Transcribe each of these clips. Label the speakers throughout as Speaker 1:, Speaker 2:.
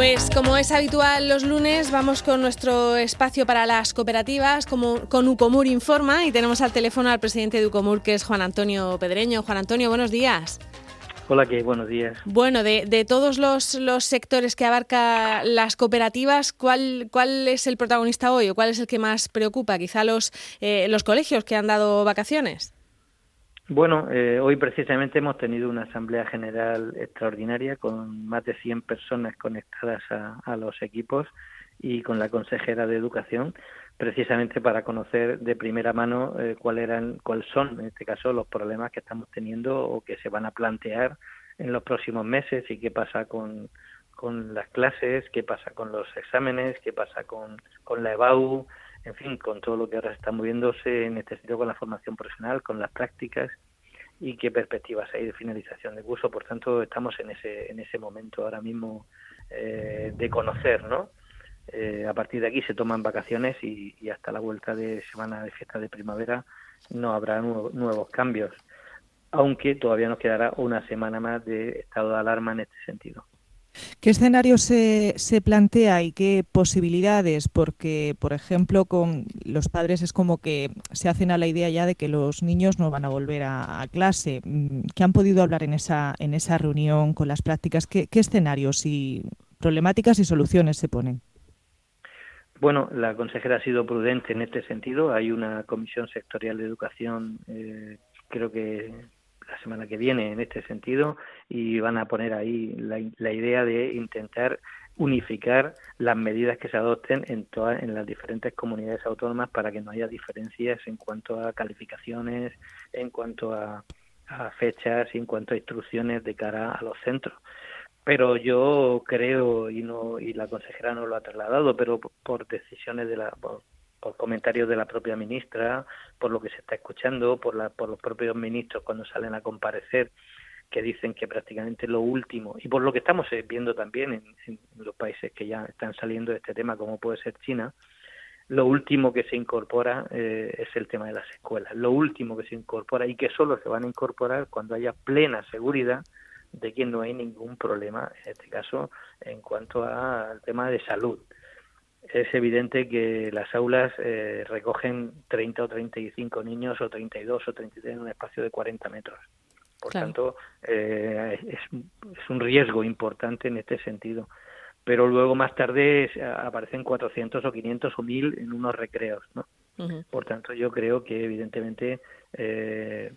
Speaker 1: Pues como es habitual los lunes, vamos con nuestro espacio para las cooperativas como, con Ucomur Informa y tenemos al teléfono al presidente de Ucomur que es Juan Antonio Pedreño. Juan Antonio, buenos días.
Speaker 2: Hola, ¿qué? Buenos días.
Speaker 1: Bueno, de, todos los, sectores que abarca las cooperativas, ¿cuál, ¿cuál es el protagonista hoy o cuál es el que más preocupa? Quizá los, eh, los colegios que han dado vacaciones.
Speaker 2: Bueno, eh, hoy precisamente hemos tenido una asamblea general extraordinaria con más de 100 personas conectadas a, los equipos y con la consejera de educación, precisamente para conocer de primera mano eh, cuáles son, en este caso, los problemas que estamos teniendo o que se van a plantear en los próximos meses y qué pasa con, con las clases, qué pasa con los exámenes, qué pasa con, con la EBAU, en fin, con todo lo que ahora está moviéndose en este sentido con la formación profesional, con las prácticas y qué perspectivas hay de finalización de curso. Por tanto, estamos en ese, en ese momento ahora mismo eh, de conocer, ¿no? Eh, a partir de aquí se toman vacaciones y, hasta la vuelta de semana de fiesta de primavera no habrá nuevos cambios, aunque todavía nos quedará una semana más de estado de alarma en este sentido.
Speaker 3: ¿Qué escenario se, se, plantea y qué posibilidades? Porque, por ejemplo, con los padres es como que se hacen a la idea ya de que los niños no van a volver a, clase. Mm, ¿Qué han podido hablar en esa, en esa reunión con las prácticas? ¿Qué, escenarios y problemáticas y soluciones se ponen?
Speaker 2: Bueno, la consejera ha sido prudente en este sentido. Hay una comisión sectorial de educación, eh, creo que la semana que viene en este sentido y van a poner ahí la, idea de intentar unificar las medidas que se adopten en todas en las diferentes comunidades autónomas para que no haya diferencias en cuanto a calificaciones, en cuanto a, fechas y en cuanto a instrucciones de cara a los centros. Pero yo creo y no y la consejera no lo ha trasladado, pero por decisiones de la comentarios de la propia ministra, por lo que se está escuchando, por, la, por los propios ministros cuando salen a comparecer, que dicen que prácticamente lo último, y por lo que estamos eh, viendo también en, los países que ya están saliendo de este tema, como puede ser China, lo último que se incorpora eh, es el tema de las escuelas. Lo último que se incorpora y que solo se van a incorporar cuando haya plena seguridad de que no hay ningún problema, en este caso, en cuanto al tema de salud es evidente que las aulas eh, recogen 30 o 35 niños o 32 o 33 en un espacio de 40 metros. Por tanto, eh, es, es, un riesgo importante en este sentido. Pero luego más tarde aparecen 400 o 500 o 1000 en unos recreos. ¿no? Por tanto, yo creo que evidentemente eh,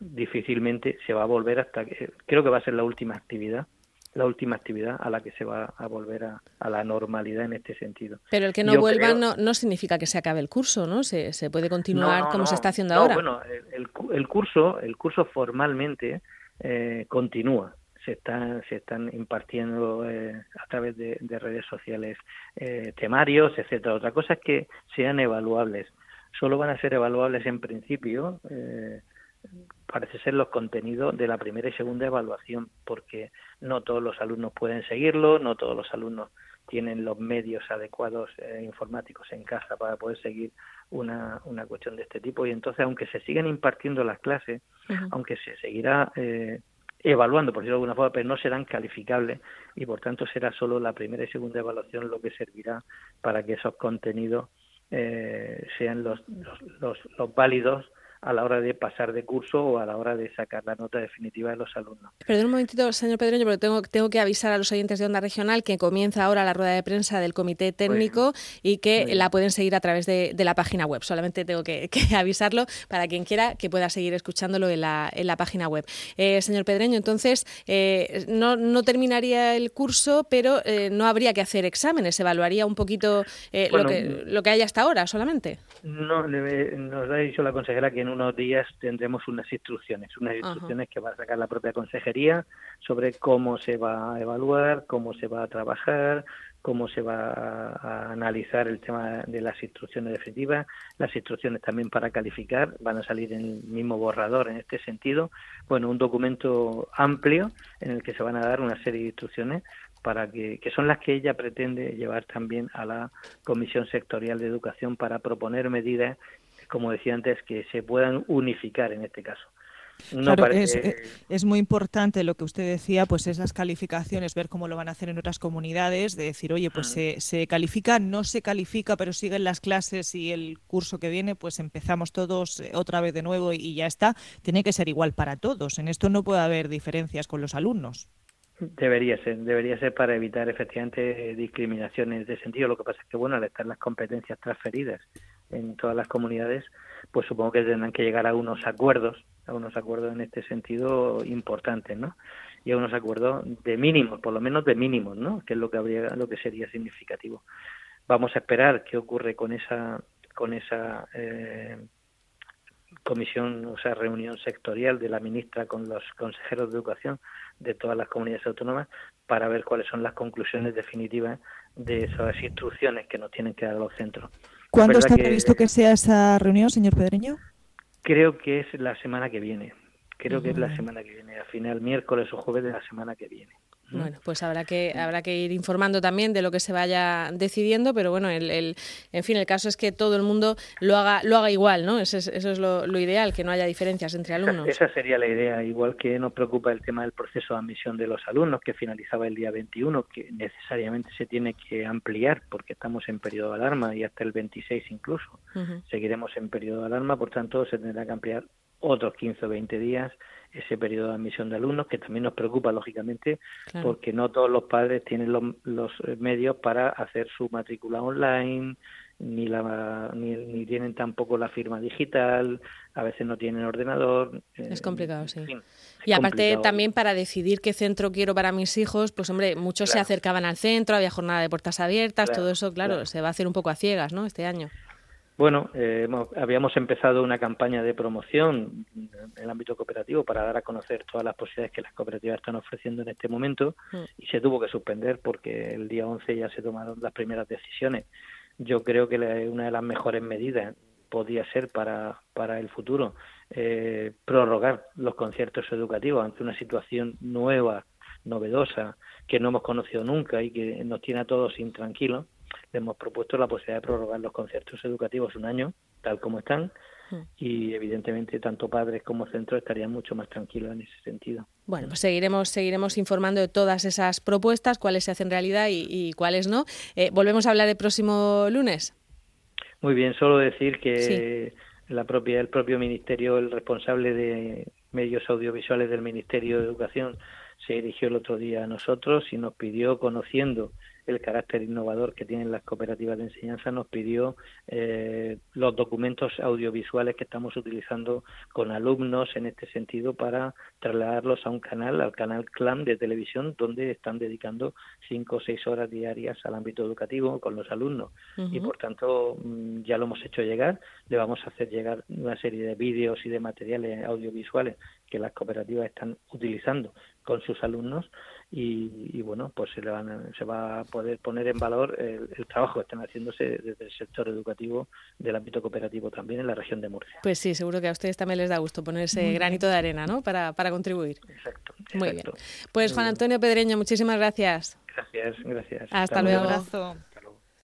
Speaker 2: difícilmente se va a volver hasta que creo que va a ser la última actividad la última actividad a la que se va a volver a, la normalidad en este sentido.
Speaker 1: Pero el que no vuelva no, no, significa que se acabe el curso, ¿no? Se, se puede continuar como se está haciendo ahora.
Speaker 2: Bueno, el, el, curso, el curso formalmente eh, continúa. Se están, se están impartiendo eh, a través de, redes sociales eh, temarios, etcétera. Otra cosa es que sean evaluables. Solo van a ser evaluables en principio parece ser los contenidos de la primera y segunda evaluación, porque no todos los alumnos pueden seguirlo, no todos los alumnos tienen los medios adecuados eh, informáticos en casa para poder seguir una, una cuestión de este tipo. Y entonces aunque se sigan impartiendo las clases, aunque se seguirá eh, evaluando, por decirlo de alguna forma, pero no serán calificables y por tanto será solo la primera y segunda evaluación lo que servirá para que esos contenidos eh, sean los, los, los, los válidos a la hora de pasar de curso o a la hora de sacar la nota definitiva de los alumnos.
Speaker 1: Perdón un momentito, señor Pedreño, porque tengo, tengo que avisar a los oyentes de Onda Regional que comienza ahora la rueda de prensa del Comité Técnico y que la pueden seguir a través de, la página web. Solamente tengo que, avisarlo para quien quiera que pueda seguir escuchándolo en la, en la página web. Eh, señor Pedreño, entonces, eh, no, no terminaría el curso, pero eh, no habría que hacer exámenes, evaluaría un poquito lo, que, lo que hay hasta ahora solamente.
Speaker 2: No, nos ha dicho la consejera que unos días tendremos unas instrucciones, unas instrucciones que va a sacar la propia consejería sobre cómo se va a evaluar, cómo se va a trabajar, cómo se va a, analizar el tema de las instrucciones definitivas, las instrucciones también para calificar, van a salir en el mismo borrador en este sentido. Bueno, un documento amplio en el que se van a dar una serie de instrucciones para que, que son las que ella pretende llevar también a la Comisión Sectorial de Educación para proponer medidas como decía antes, que se puedan unificar en este caso.
Speaker 3: claro, eh, es, muy importante lo que usted decía, pues esas calificaciones, ver cómo lo van a hacer en otras comunidades, de decir, oye, pues se, se, califica, no se califica, pero siguen las clases y el curso que viene, pues empezamos todos eh, otra vez de nuevo y ya está. Tiene que ser igual para todos. En esto no puede haber diferencias con los alumnos.
Speaker 2: Debería ser, debería ser para evitar efectivamente discriminaciones de sentido. Lo que pasa es que, bueno, al estar las competencias transferidas en todas las comunidades, pues supongo que tendrán que llegar a unos acuerdos, a unos acuerdos en este sentido importantes, ¿no? Y a unos acuerdos de mínimos, por lo menos de mínimos, ¿no? Que es lo que habría, lo que sería significativo. Vamos a esperar qué ocurre con esa, con esa eh, comisión, o sea, reunión sectorial de la ministra con los consejeros de educación de todas las comunidades autónomas para ver cuáles son las conclusiones definitivas de esas instrucciones que nos tienen que dar los centros.
Speaker 3: ¿Cuándo está previsto que sea esa reunión, señor Pedreño?
Speaker 2: Creo que es la semana que viene. Creo que es la semana que viene, a final miércoles o jueves de la semana que viene.
Speaker 1: Bueno, pues habrá que habrá que ir informando también de lo que se vaya decidiendo, pero bueno, el, en fin, el caso es que todo el mundo lo haga lo haga igual, ¿no? Eso es, eso es lo, ideal, que no haya diferencias entre alumnos.
Speaker 2: Esa, sería la idea, igual que nos preocupa el tema del proceso de admisión de los alumnos, que finalizaba el día 21, que necesariamente se tiene que ampliar porque estamos en periodo de alarma y hasta el 26 incluso. Seguiremos en periodo de alarma, por tanto se tendrá que ampliar otros 15 o 20 días ese periodo de admisión de alumnos, que también nos preocupa, lógicamente, porque no todos los padres tienen los, medios para hacer su matrícula online, ni, la, ni, tienen tampoco la firma digital, a veces no tienen ordenador.
Speaker 1: Es complicado, sí. y aparte también para decidir qué centro quiero para mis hijos, pues hombre, muchos se acercaban al centro, había jornada de puertas abiertas, todo eso, claro, se va a hacer un poco a ciegas, ¿no? Este año.
Speaker 2: Bueno, eh, habíamos empezado una campaña de promoción en el ámbito cooperativo para dar a conocer todas las posibilidades que las cooperativas están ofreciendo en este momento mm. y se tuvo que suspender porque el día 11 ya se tomaron las primeras decisiones. Yo creo que una de las mejores medidas podría ser para, para el futuro eh, prorrogar los conciertos educativos ante una situación nueva, novedosa, que no hemos conocido nunca y que nos tiene a todos intranquilos le hemos propuesto la posibilidad de prorrogar los conciertos educativos un año, tal como están, hmm. y evidentemente tanto padres como centros estarían mucho más tranquilos en ese sentido.
Speaker 1: Bueno, pues seguiremos, seguiremos informando de todas esas propuestas, cuáles se hacen realidad y, cuáles no. Eh, volvemos a hablar el próximo lunes.
Speaker 2: Muy bien, solo decir que la propia, el propio ministerio, el responsable de medios audiovisuales del Ministerio de Educación, se dirigió el otro día a nosotros y nos pidió, conociendo el carácter innovador que tienen las cooperativas de enseñanza, nos pidió eh, los documentos audiovisuales que estamos utilizando con alumnos en este sentido para trasladarlos a un canal, al canal CLAM de televisión, donde están dedicando cinco o seis horas diarias al ámbito educativo con los alumnos. Y por tanto, mm, ya lo hemos hecho llegar, le vamos a hacer llegar una serie de vídeos y de materiales audiovisuales que las cooperativas están utilizando con sus alumnos y, bueno, pues se, le van se va a poder poner en valor el, trabajo que están haciéndose desde el sector educativo del ámbito cooperativo también en la región de Murcia.
Speaker 1: Pues sí, seguro que a ustedes también les da gusto poner ese granito de arena, ¿no? Para, para contribuir.
Speaker 2: Exacto,
Speaker 1: Muy bien. Pues Juan Antonio Pedreño, muchísimas gracias.
Speaker 2: Gracias, gracias.
Speaker 1: Hasta, luego. Un abrazo.